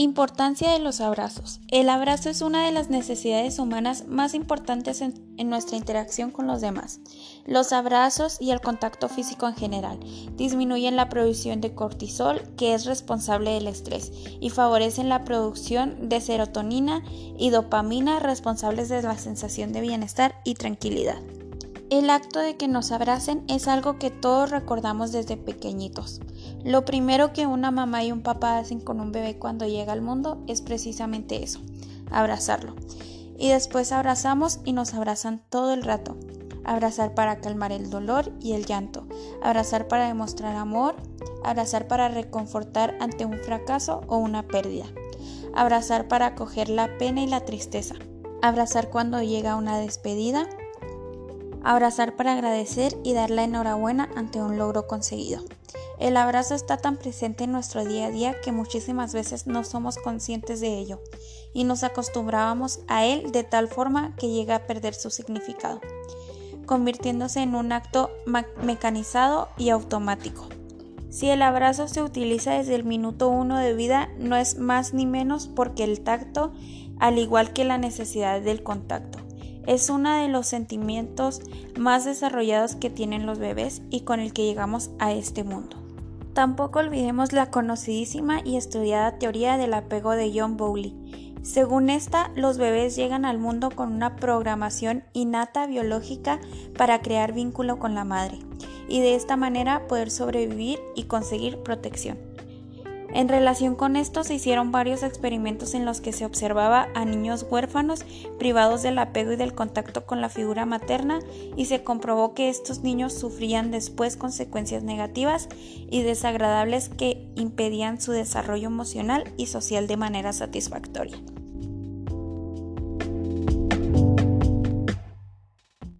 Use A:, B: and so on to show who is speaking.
A: Importancia de los abrazos. El abrazo es una de las necesidades humanas más importantes en, nuestra interacción con los demás. Los abrazos y el contacto físico en general disminuyen la producción de cortisol, que es responsable del estrés, y favorecen la producción de serotonina y dopamina, responsables de la sensación de bienestar y tranquilidad. El acto de que nos abracen es algo que todos recordamos desde pequeñitos. Lo primero que una mamá y un papá hacen con un bebé cuando llega al mundo es precisamente eso, abrazarlo. Y después abrazamos y nos abrazan todo el rato. Abrazar para calmar el dolor y el llanto. Abrazar para demostrar amor. Abrazar para reconfortar ante un fracaso o una pérdida. Abrazar para acoger la pena y la tristeza. Abrazar cuando llega una despedida Abrazar para agradecer y dar la enhorabuena ante un logro conseguido. El abrazo está tan presente en nuestro día a día que muchísimas veces no somos conscientes de ello y nos acostumbrábamos a él de tal forma que llega a perder su significado, convirtiéndose en un acto mecanizado y automático. Si el abrazo se utiliza desde el minuto uno de vida, no es más ni menos porque el tacto, al igual que la necesidad del contacto, es uno de los sentimientos más desarrollados que tienen los bebés y con el que llegamos a este mundo. Tampoco olvidemos la conocidísima y estudiada teoría del apego de John Bowley. Según esta, los bebés llegan al mundo con una programación innata biológica para crear vínculo con la madre y de esta manera poder sobrevivir y conseguir protección. En relación con esto se hicieron varios experimentos en los que se observaba a niños huérfanos privados del apego y del contacto con la figura materna y se comprobó que estos niños sufrían después consecuencias negativas y desagradables que impedían su desarrollo emocional y social de manera satisfactoria.